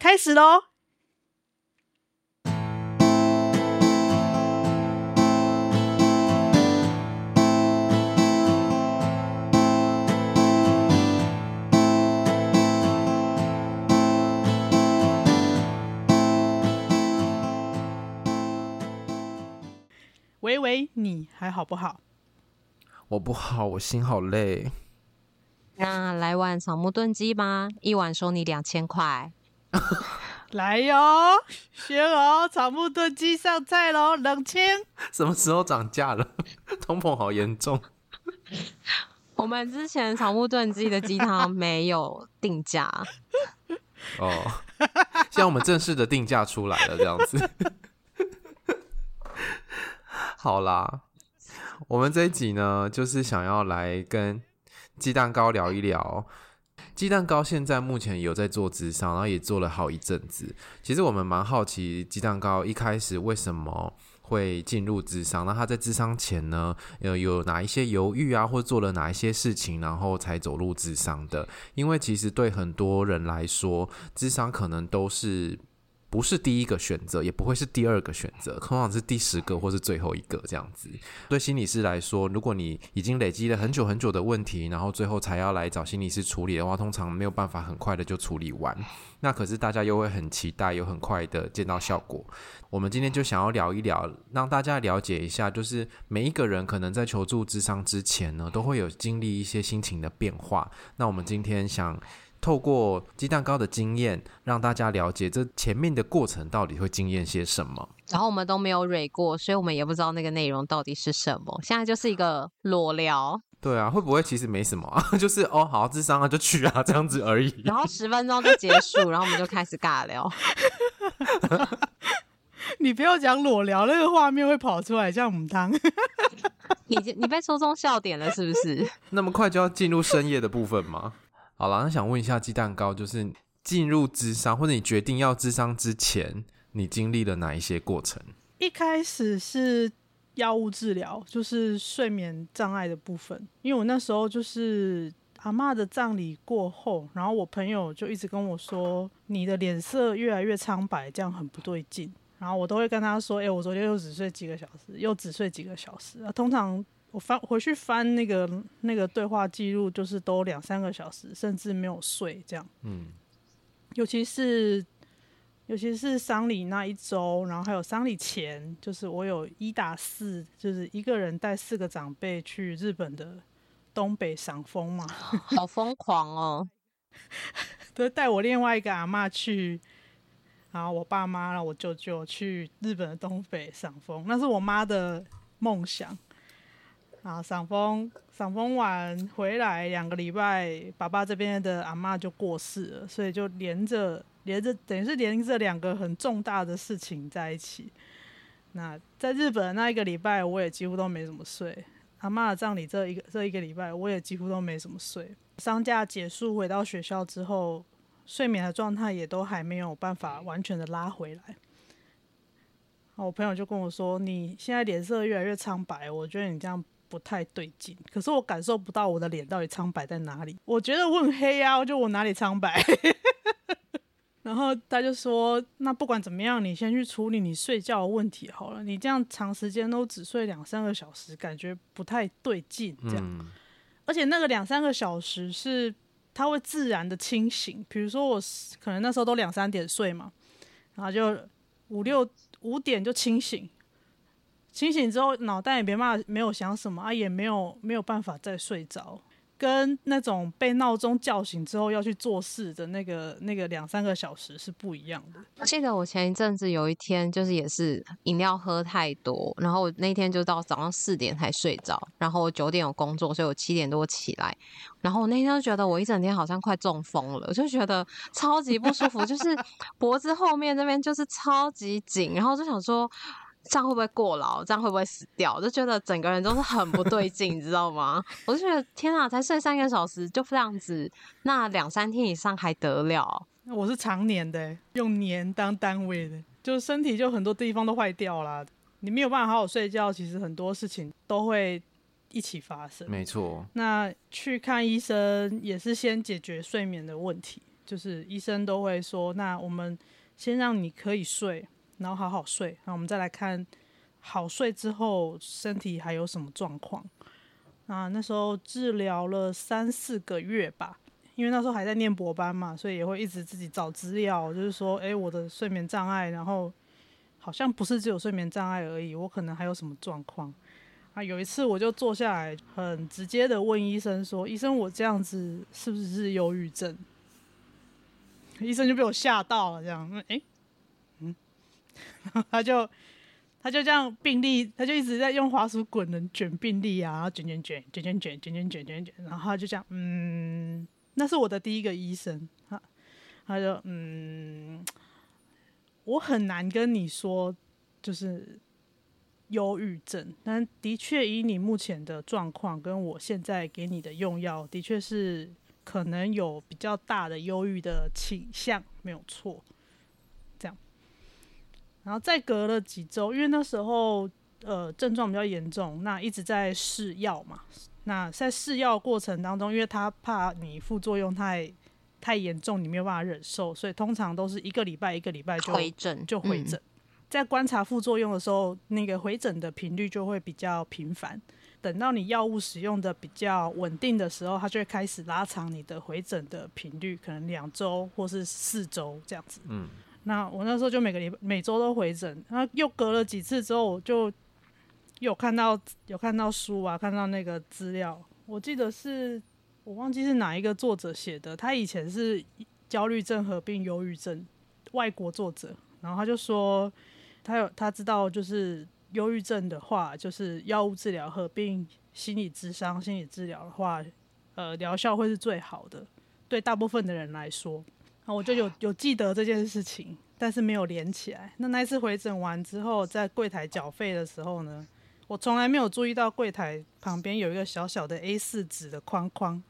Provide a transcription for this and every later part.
开始喽！喂喂，你还好不好？我不好，我心好累。那来碗草木炖鸡吧，一碗收你两千块。来哟，学哦，草木炖鸡上菜喽，冷清。什么时候涨价了？通膨好严重。我们之前草木炖鸡的鸡汤没有定价。哦，现在我们正式的定价出来了，这样子。好啦，我们这一集呢，就是想要来跟鸡蛋糕聊一聊。鸡蛋糕现在目前有在做智商，然后也做了好一阵子。其实我们蛮好奇，鸡蛋糕一开始为什么会进入智商？那他在智商前呢，有有哪一些犹豫啊，或做了哪一些事情，然后才走入智商的？因为其实对很多人来说，智商可能都是。不是第一个选择，也不会是第二个选择，通常是第十个或是最后一个这样子。对心理师来说，如果你已经累积了很久很久的问题，然后最后才要来找心理师处理的话，通常没有办法很快的就处理完。那可是大家又会很期待，有很快的见到效果。我们今天就想要聊一聊，让大家了解一下，就是每一个人可能在求助咨商之前呢，都会有经历一些心情的变化。那我们今天想。透过鸡蛋糕的经验，让大家了解这前面的过程到底会经验些什么。然后我们都没有蕊过，所以我们也不知道那个内容到底是什么。现在就是一个裸聊。对啊，会不会其实没什么啊？就是哦，好好咨商啊，就去啊，这样子而已。然后十分钟就结束，然后我们就开始尬聊。你不要讲裸聊，那个画面会跑出来，像母汤。你你被戳中笑点了，是不是？那么快就要进入深夜的部分吗？好了，那想问一下鸡蛋糕，就是进入智商或者你决定要智商之前，你经历了哪一些过程？一开始是药物治疗，就是睡眠障碍的部分。因为我那时候就是阿嬷的葬礼过后，然后我朋友就一直跟我说，你的脸色越来越苍白，这样很不对劲。然后我都会跟他说，哎、我昨天又只睡几个小时，又只睡几个小时啊，通常。我翻回去翻那个那个对话记录，就是都两三个小时，甚至没有睡这样。嗯，尤其是尤其是丧礼那一周，然后还有丧礼前，就是我有一打四，就是一个人带四个长辈去日本的东北赏枫嘛，好疯狂哦！对，带我另外一个阿妈去，然后我爸妈，然后我舅舅去日本的东北赏枫，那是我妈的梦想。啊，赏枫，赏枫完回来两个礼拜，爸爸这边的阿嬷就过世了，所以就连着连着，等于是连着两个很重大的事情在一起。那在日本那一个礼拜，我也几乎都没怎么睡。阿嬷的葬礼这一个这一个礼拜，我也几乎都没怎么睡。丧假结束回到学校之后，睡眠的状态也都还没有办法完全的拉回来。我朋友就跟我说：“你现在脸色越来越苍白，我觉得你这样不太对劲。”可是我感受不到我的脸到底苍白在哪里。我觉得我很黑啊，我就我哪里苍白？然后他就说：“那不管怎么样，你先去处理你睡觉的问题好了。你这样长时间都只睡两三个小时，感觉不太对劲。这样，嗯、而且那个两三个小时是他会自然的清醒。比如说我可能那时候都两三点睡嘛，然后就五六五点就清醒，清醒之后脑袋也没办法，没有想什么啊，也没有没有办法再睡着。”跟那种被闹钟叫醒之后要去做事的那个那个两三个小时是不一样的。我记得我前一阵子有一天就是也是饮料喝太多，然后我那天就到早上四点才睡着，然后我九点有工作，所以我七点多起来，然后我那天就觉得我一整天好像快中风了，我就觉得超级不舒服，就是 脖子后面那边就是超级紧，然后就想说。这样会不会过劳？这样会不会死掉？就觉得整个人都是很不对劲，你知道吗？我就觉得天啊，才睡三个小时就这样子，那两三天以上还得了？我是常年的，用年当单位的，就是身体就很多地方都坏掉了。你没有办法好好睡觉，其实很多事情都会一起发生。没错。那去看医生也是先解决睡眠的问题，就是医生都会说，那我们先让你可以睡。然后好好睡，那我们再来看好睡之后身体还有什么状况。那那时候治疗了三四个月吧，因为那时候还在念博班嘛，所以也会一直自己找资料，就是说，诶，我的睡眠障碍，然后好像不是只有睡眠障碍而已，我可能还有什么状况。啊，有一次我就坐下来，很直接的问医生说：“医生，我这样子是不是是忧郁症？”医生就被我吓到了，这样，诶。他就他就这样病历，他就一直在用滑鼠滚轮卷病历啊，然后卷卷卷卷卷卷卷卷卷卷卷，然后他就这样，嗯，那是我的第一个医生，他他就嗯，我很难跟你说就是忧郁症，但的确以你目前的状况跟我现在给你的用药，的确是可能有比较大的忧郁的倾向，没有错。然后再隔了几周，因为那时候呃症状比较严重，那一直在试药嘛。那在试药过程当中，因为他怕你副作用太太严重，你没有办法忍受，所以通常都是一个礼拜一个礼拜就回诊，就回诊。嗯、在观察副作用的时候，那个回诊的频率就会比较频繁。等到你药物使用的比较稳定的时候，它就会开始拉长你的回诊的频率，可能两周或是四周这样子。嗯。那我那时候就每个礼拜每周都回诊，然后又隔了几次之后，我就有看到有看到书啊，看到那个资料，我记得是我忘记是哪一个作者写的，他以前是焦虑症合并忧郁症，外国作者，然后他就说他有他知道就是忧郁症的话，就是药物治疗合并心理咨商，心理治疗的话，呃，疗效会是最好的，对大部分的人来说。我就有有记得这件事情，但是没有连起来。那那一次回诊完之后，在柜台缴费的时候呢，我从来没有注意到柜台旁边有一个小小的 A 四纸的框框，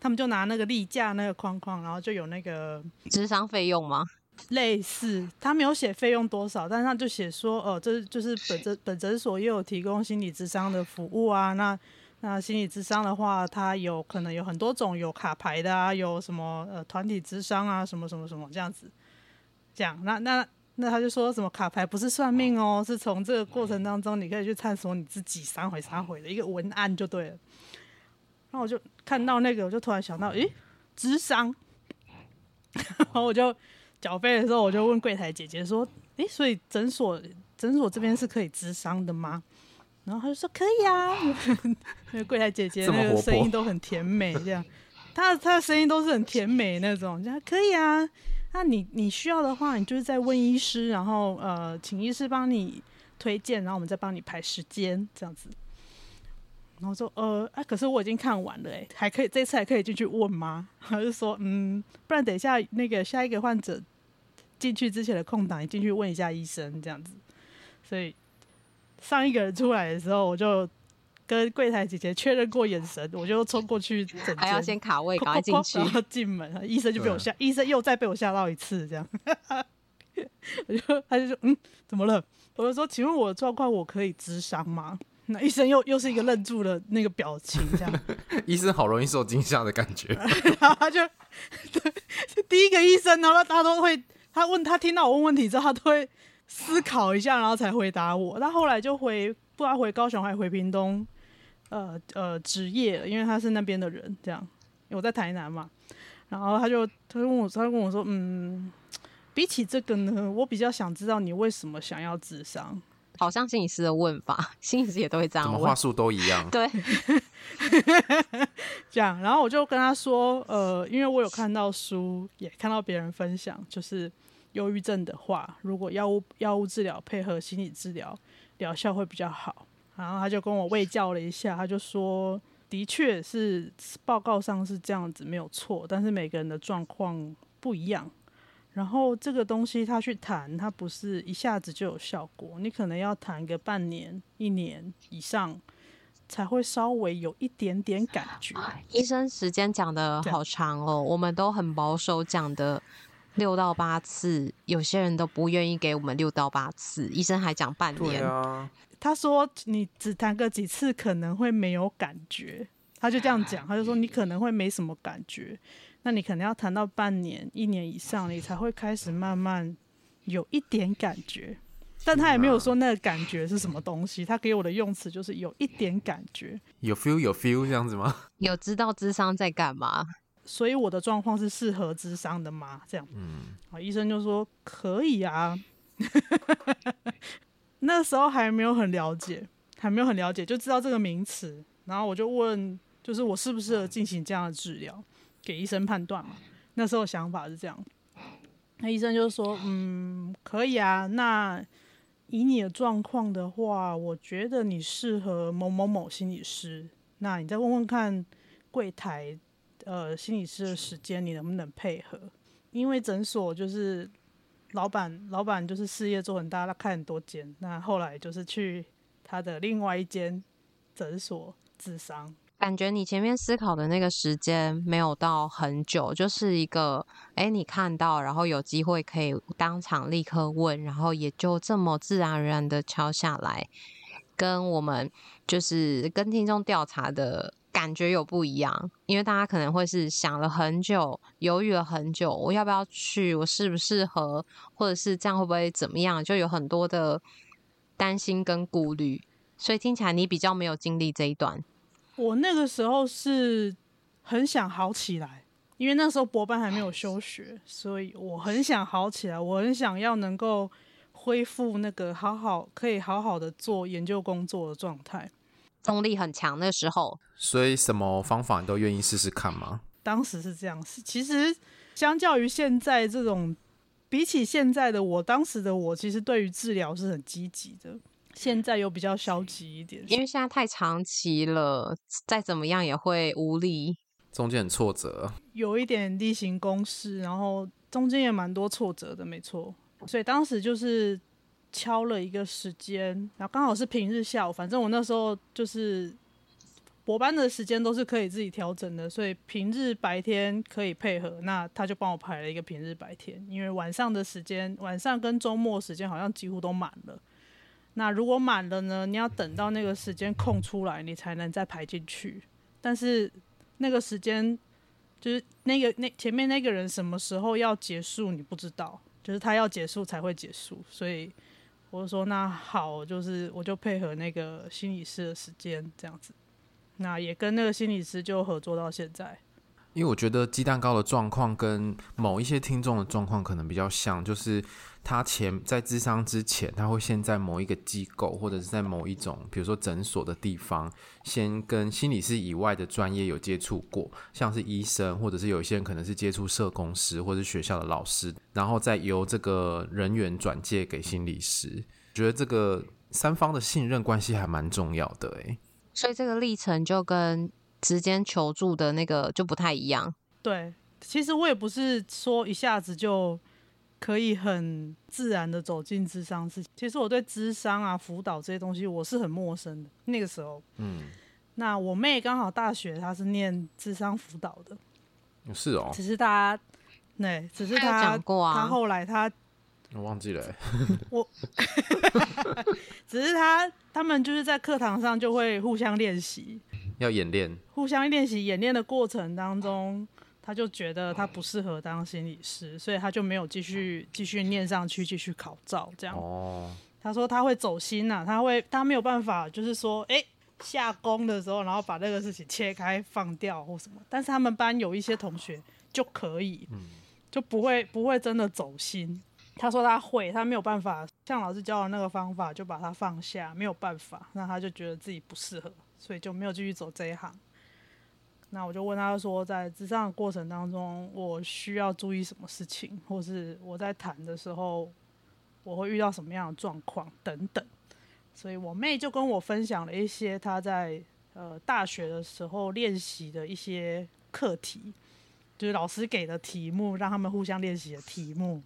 他们就拿那个例假那个框框，然后就有那个智商费用吗？类似，他没有写费用多少，但是他就写说，哦、呃，这就是本诊本诊所也有提供心理咨商的服务啊，那。那心理智商的话，它有可能有很多种，有卡牌的啊，有什么呃团体智商啊，什么什么什么这样子，这样。那那那他就说什么卡牌不是算命哦，是从这个过程当中你可以去探索你自己三回三回的一个文案就对了。然后我就看到那个，我就突然想到，诶，智商。然后我就缴费的时候，我就问柜台姐姐说，诶，所以诊所诊所这边是可以咨商的吗？然后他就说可以啊，那个柜台姐姐那个声音都很甜美，这样，她她的声音都是很甜美那种，这样可以啊。那你你需要的话，你就是在问医师，然后呃，请医师帮你推荐，然后我们再帮你排时间这样子。然后说呃，啊，可是我已经看完了，哎，还可以这次还可以进去问吗？他就说嗯，不然等一下那个下一个患者进去之前的空档，你进去问一下医生这样子，所以。上一个人出来的时候，我就跟柜台姐姐确认过眼神，我就冲过去整间，还要先卡位，赶快进去，然后进门，医生就被我吓，医生又再被我吓到一次，这样。我就他就说嗯，怎么了？我就说，请问我的状况我可以咨商吗？那医生又又是一个愣住了那个表情，这样。医生好容易受惊吓的感觉。然后他就对，第一个医生，然后他都会，他问他听到我问问题之后，他都会思考一下，然后才回答我。他后来就回，不知道回高雄还是回屏东，呃呃，职业了，因为他是那边的人，这样。我在台南嘛，然后他就他就问我，他就跟我说，嗯。比起这个呢，我比较想知道你为什么想要智商。好像心理师的问法，心理师也都会这样问，怎么话术都一样。对，这样，然后我就跟他说，呃，因为我有看到书，也看到别人分享，就是忧郁症的话，如果药物药物治疗配合心理治疗，疗效会比较好。然后他就跟我卫教了一下，他就说，的确是报告上是这样子，没有错，但是每个人的状况不一样。然后这个东西他去谈，他不是一下子就有效果，你可能要谈个半年、一年以上，才会稍微有一点点感觉。医生时间讲得好长哦，我们都很保守讲的六到八次，有些人都不愿意给我们六到八次，医生还讲半年。啊，他说你只谈个几次可能会没有感觉，他就这样讲，他就说你可能会没什么感觉。那你可能要谈到半年、一年以上，你才会开始慢慢有一点感觉。但他也没有说那个感觉是什么东西，他给我的用词就是有一点感觉。有 feel 有 feel 这样子吗？有知道智商在干嘛？所以我的状况是适合智商的吗？这样，嗯，好，医生就说可以啊。那时候还没有很了解，还没有很了解，就知道这个名词。然后我就问，就是我适不适合进行这样的治疗？给医生判断嘛，那时候想法是这样，那医生就说，嗯，可以啊，那以你的状况的话，我觉得你适合某某某心理师，那你再问问看柜台呃心理师的时间，你能不能配合？因为诊所就是老板，老板就是事业做很大，他开很多间，那后来就是去他的另外一间诊所咨商。感觉你前面思考的那个时间没有到很久，就是一个，哎，你看到，然后有机会可以当场立刻问，然后也就这么自然而然的敲下来，跟我们就是跟听众调查的感觉有不一样，因为大家可能会是想了很久，犹豫了很久，我要不要去，我适不适合，或者是这样会不会怎么样，就有很多的担心跟顾虑，所以听起来你比较没有经历这一段。我那个时候是很想好起来，因为那时候博班还没有休学，所以我很想好起来，我很想要能够恢复那个好好可以好好的做研究工作的状态，动力很强的时候。所以什么方法你都愿意试试看吗？当时是这样，是其实相较于现在这种，比起现在的我，当时的我其实对于治疗是很积极的。现在又比较消极一点，因为现在太长期了，再怎么样也会无力，中间很挫折，有一点例行公事，然后中间也蛮多挫折的，没错。所以当时就是敲了一个时间，然后刚好是平日下午，反正我那时候就是博班的时间都是可以自己调整的，所以平日白天可以配合，那他就帮我排了一个平日白天，因为晚上的时间，晚上跟周末时间好像几乎都满了。那如果满了呢？你要等到那个时间空出来，你才能再排进去。但是那个时间就是那个那前面那个人什么时候要结束，你不知道，就是他要结束才会结束。所以我就说那好，就是我就配合那个心理师的时间这样子。那也跟那个心理师就合作到现在。因为我觉得鸡蛋糕的状况跟某一些听众的状况可能比较像，就是。他前在智商之前，他会先在某一个机构，或者是在某一种，比如说诊所的地方，先跟心理师以外的专业有接触过，像是医生，或者是有一些人可能是接触社工师或者是学校的老师，然后再由这个人员转介给心理师。觉得这个三方的信任关系还蛮重要的，诶，所以这个历程就跟直接求助的那个就不太一样。对，其实我也不是说一下子就。可以很自然的走进智商室。其实我对智商啊、辅导这些东西我是很陌生的。那个时候，嗯，那我妹刚好大学她是念智商辅导的，是哦。只是她，对，只是她，她后来她我忘记了、欸，我只是他他们就是在课堂上就会互相练习，要演练，互相练习演练的过程当中，他就觉得他不适合当心理师，所以他就没有继续继续念上去，继续考照这样。哦，他说他会走心呐、啊，他会他没有办法，就是说，哎、欸，下工的时候，然后把那个事情切开放掉或什么。但是他们班有一些同学就可以，就不会不会真的走心。他说他会，他没有办法像老师教的那个方法，就把它放下，没有办法，那他就觉得自己不适合，所以就没有继续走这一行。那我就问他说，在咨商的过程当中，我需要注意什么事情，或是我在谈的时候，我会遇到什么样的状况等等。所以我妹就跟我分享了一些她在呃大学的时候练习的一些课题，就是老师给的题目，让他们互相练习的题目。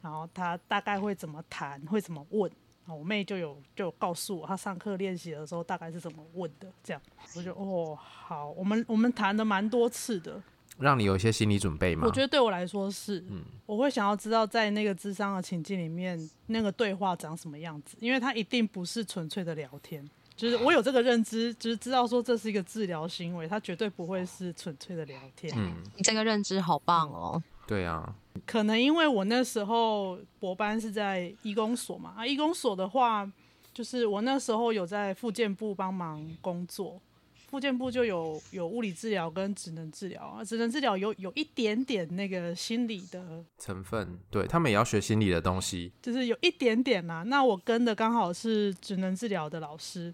然后他大概会怎么谈，会怎么问？我妹就有就有告诉我，她上课练习的时候大概是怎么问的。这样，我就哦好，我们我们谈的蛮多次的，让你有一些心理准备吗？我觉得对我来说是，嗯，我会想要知道在那个智商的情境里面，那个对话长什么样子，因为它一定不是纯粹的聊天，就是我有这个认知，就是知道说这是一个治疗行为，它绝对不会是纯粹的聊天。嗯，你这个认知好棒哦。对啊。可能因为我那时候博班是在医工所嘛，啊，医工所的话，就是我那时候有在复健部帮忙工作，复健部就有有物理治疗跟职能治疗啊，职能治疗有有一点点那个心理的成分，对，他们也要学心理的东西，就是有一点点啦。那我跟的刚好是职能治疗的老师。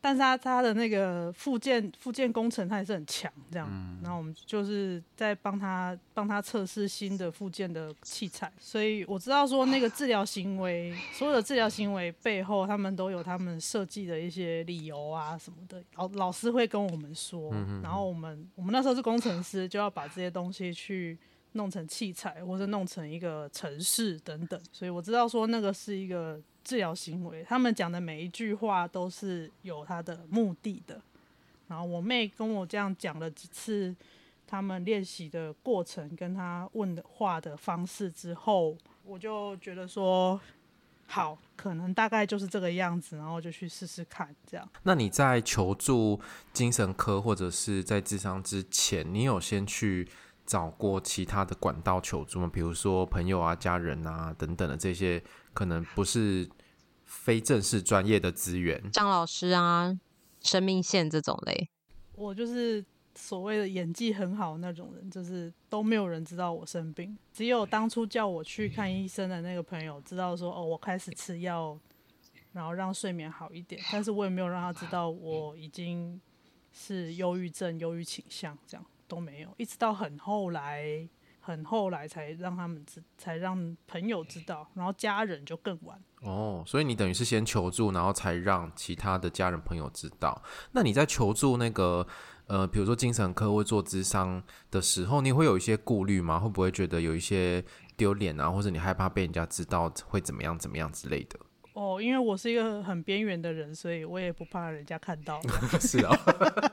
但是他他的那个附件附件工程他也是很强，这样，嗯、然后我们就是在帮他帮他测试新的附件的器材，所以我知道说那个治疗行为，所有的治疗行为背后，他们都有他们设计的一些理由啊什么的，老老师会跟我们说，然后我们我们那时候是工程师，就要把这些东西去弄成器材，或者弄成一个城市等等，所以我知道说那个是一个。治疗行为，他们讲的每一句话都是有他的目的的。然后我妹跟我这样讲了几次他们练习的过程，跟他问的话的方式之后，我就觉得说好，可能大概就是这个样子，然后就去试试看这样。那你在求助精神科或者是在智商之前，你有先去找过其他的管道求助吗？比如说朋友啊、家人啊等等的这些，可能不是。非正式专业的资源，张老师啊，生命线这种类，我就是所谓的演技很好那种人，就是都没有人知道我生病，只有当初叫我去看医生的那个朋友知道说，哦，我开始吃药，然后让睡眠好一点，但是我也没有让他知道我已经是忧郁症、忧郁倾向，这样都没有，一直到很后来。很后来才让他们知，才让朋友知道，然后家人就更晚。哦，所以你等于是先求助，然后才让其他的家人朋友知道。那你在求助那个呃，比如说精神科或做智商的时候，你会有一些顾虑吗？会不会觉得有一些丢脸啊，或者你害怕被人家知道会怎么样怎么样之类的？哦，因为我是一个很边缘的人，所以我也不怕人家看到。是啊、哦。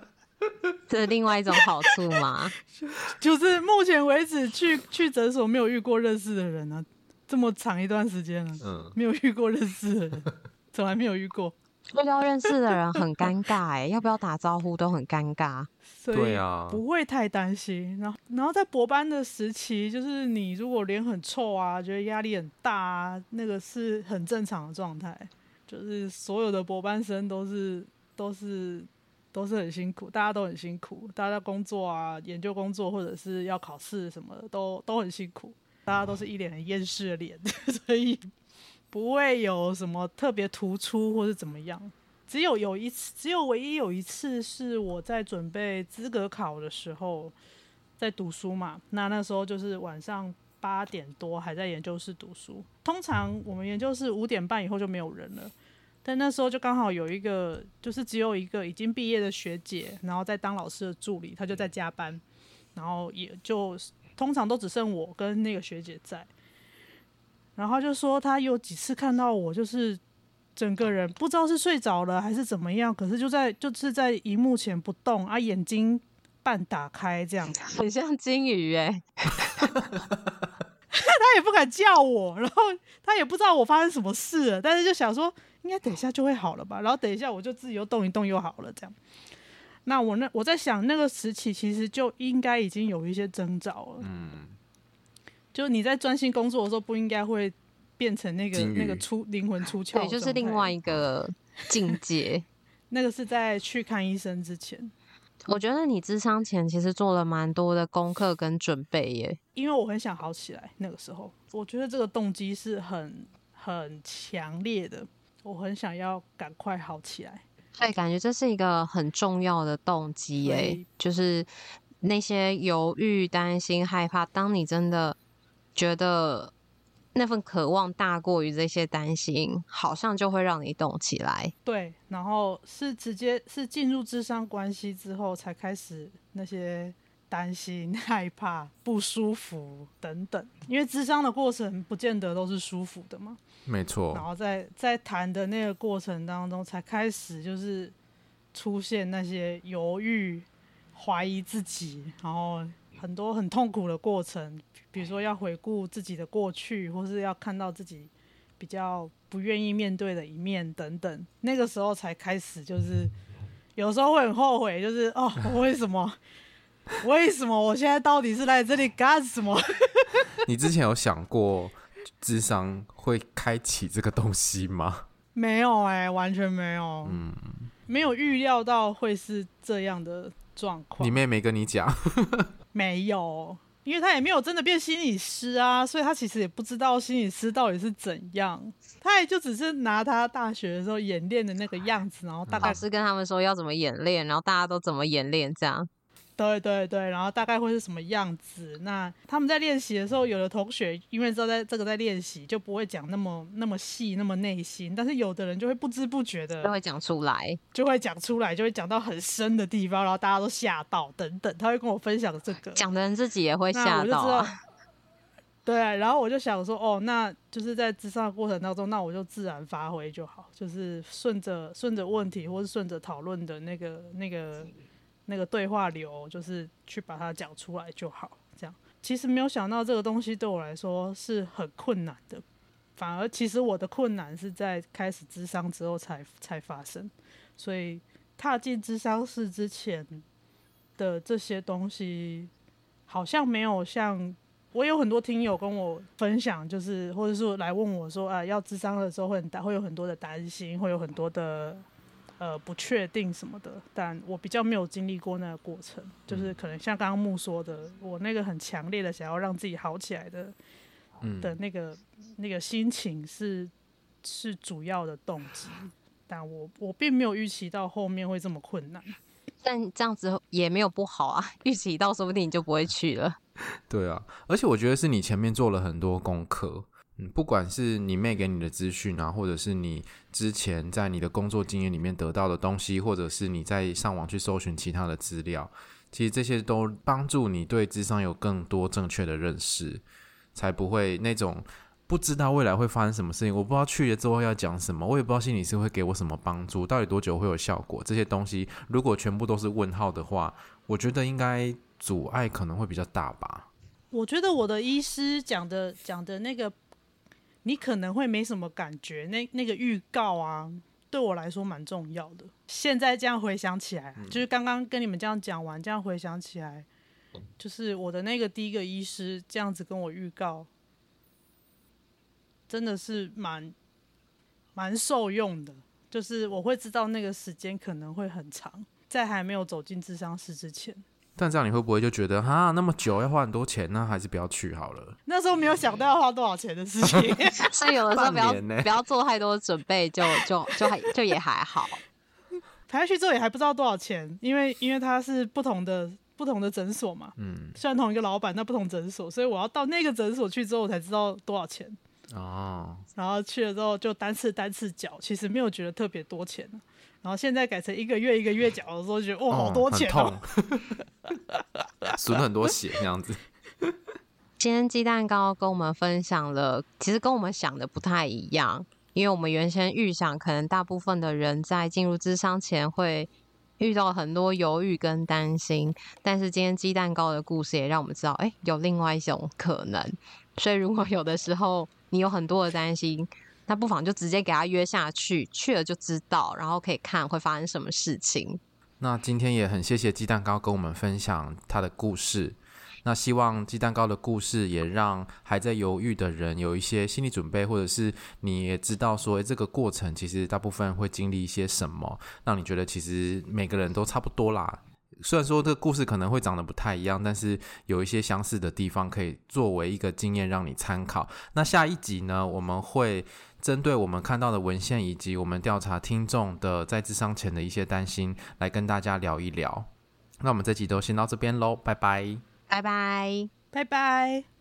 这是另外一种好处吗？就是目前为止去去诊所没有遇过认识的人啊，这么长一段时间了，嗯，没有遇过认识的人，从来没有遇过。遇到认识的人很尴尬哎，要不要打招呼都很尴尬。对啊，不会太担心。然后，然后在博班的时期，就是你如果脸很臭啊，觉得压力很大啊，那个是很正常的状态。就是所有的博班生都是都是。都是很辛苦，大家都很辛苦，大家工作啊、研究工作或者是要考试什么的，都都很辛苦。大家都是一脸很厌世的脸，所以不会有什么特别突出或是怎么样。只有有一次，只有唯一有一次是我在准备资格考的时候，在读书嘛。那那时候就是晚上八点多还在研究室读书。通常我们研究室五点半以后就没有人了。但那时候就刚好有一个，就是只有一个已经毕业的学姐，然后在当老师的助理，她就在加班，然后也就通常都只剩我跟那个学姐在。然后就说她有几次看到我，就是整个人不知道是睡着了还是怎么样，可是就在就是在荧幕前不动啊，眼睛半打开这样，很像金鱼哎、欸。他也不敢叫我，然后他也不知道我发生什么事了，但是就想说应该等一下就会好了吧，然后等一下我就自己又动一动又好了这样。那我那我在想那个时期其实就应该已经有一些征兆了，嗯，就你在专心工作的时候不应该会变成那个那个出灵魂出窍，对，就是另外一个境界。那个是在去看医生之前。我觉得你智商前其实做了蛮多的功课跟准备耶，因为我很想好起来。那个时候，我觉得这个动机是很很强烈的，我很想要赶快好起来。对，感觉这是一个很重要的动机耶，就是那些犹豫、担心、害怕，当你真的觉得。那份渴望大过于这些担心，好像就会让你动起来。对，然后是直接是进入智商关系之后，才开始那些担心、害怕、不舒服等等。因为咨商的过程不见得都是舒服的嘛。没错。然后在在谈的那个过程当中，才开始就是出现那些犹豫、怀疑自己，然后很多很痛苦的过程。比如说要回顾自己的过去，或是要看到自己比较不愿意面对的一面等等，那个时候才开始，就是有时候会很后悔，就是哦，为什么？为什么我现在到底是来这里干什么？你之前有想过智商会开启这个东西吗？没有哎、欸，完全没有，嗯，没有预料到会是这样的状况。你妹没跟你讲？没有。因为她也没有真的变心理师啊，所以她其实也不知道心理师到底是怎样，她也就只是拿她大学的时候演练的那个样子，然后大概老师跟他们说要怎么演练，然后大家都怎么演练这样。对对对，然后大概会是什么样子？那他们在练习的时候，有的同学因为知道在这个在练习，就不会讲那么那么细、那么内心，但是有的人就会不知不觉的就会讲出来，就会讲出来，就会讲到很深的地方，然后大家都吓到等等。他会跟我分享这个，讲的人自己也会吓到啊。对，然后我就想说，哦，那就是在咨商的过程当中，那我就自然发挥就好，就是顺着顺着问题，或是顺着讨论的那个那个。那个对话流就是去把它讲出来就好，这样。其实没有想到这个东西对我来说是很困难的，反而其实我的困难是在开始咨商之后才才发生。所以踏进咨商室之前的这些东西，好像没有像我有很多听友跟我分享，就是或者是来问我说啊，要咨商的时候会很会有很多的担心，会有很多的。呃，不确定什么的，但我比较没有经历过那个过程，就是可能像刚刚木说的，我那个很强烈的想要让自己好起来的，嗯、的那个那个心情是是主要的动机，但我我并没有预期到后面会这么困难，但这样子也没有不好啊，预期到说不定你就不会去了。对啊，而且我觉得是你前面做了很多功课。嗯，不管是你妹给你的资讯啊，或者是你之前在你的工作经验里面得到的东西，或者是你在上网去搜寻其他的资料，其实这些都帮助你对智商有更多正确的认识，才不会那种不知道未来会发生什么事情，我不知道去了之后要讲什么，我也不知道心理师会给我什么帮助，到底多久会有效果，这些东西如果全部都是问号的话，我觉得应该阻碍可能会比较大吧。我觉得我的医师讲的讲的那个。你可能会没什么感觉，那那个预告啊，对我来说蛮重要的。现在这样回想起来，就是刚刚跟你们这样讲完，这样回想起来，就是我的那个第一个医师这样子跟我预告，真的是蛮蛮受用的。就是我会知道那个时间可能会很长，在还没有走进智商室之前。但这样你会不会就觉得哈那么久要花很多钱呢？还是不要去好了？那时候没有想到要花多少钱的事情，所以有的时候不要不要做太多准备，就就就还就也还好。排下去之后也还不知道多少钱，因为因为它是不同的不同的诊所嘛，嗯，虽然同一个老板，那不同诊所，所以我要到那个诊所去之后我才知道多少钱哦。然后去了之后就单次单次缴，其实没有觉得特别多钱。然后现在改成一个月一个月缴的时候，觉得哇，好多钱哦，损很多血这样子。今天鸡蛋糕跟我们分享了，其实跟我们想的不太一样，因为我们原先预想，可能大部分的人在进入智商前会遇到很多犹豫跟担心，但是今天鸡蛋糕的故事也让我们知道，哎，有另外一种可能。所以如果有的时候你有很多的担心，那不妨就直接给他约下去，去了就知道，然后可以看会发生什么事情。那今天也很谢谢鸡蛋糕跟我们分享他的故事。那希望鸡蛋糕的故事也让还在犹豫的人有一些心理准备，或者是你也知道说，这个过程其实大部分会经历一些什么，让你觉得其实每个人都差不多啦。虽然说这个故事可能会长得不太一样，但是有一些相似的地方可以作为一个经验让你参考。那下一集呢，我们会针对我们看到的文献以及我们调查听众的在智商前的一些担心，来跟大家聊一聊。那我们这集都先到这边喽，拜拜。拜拜，拜拜。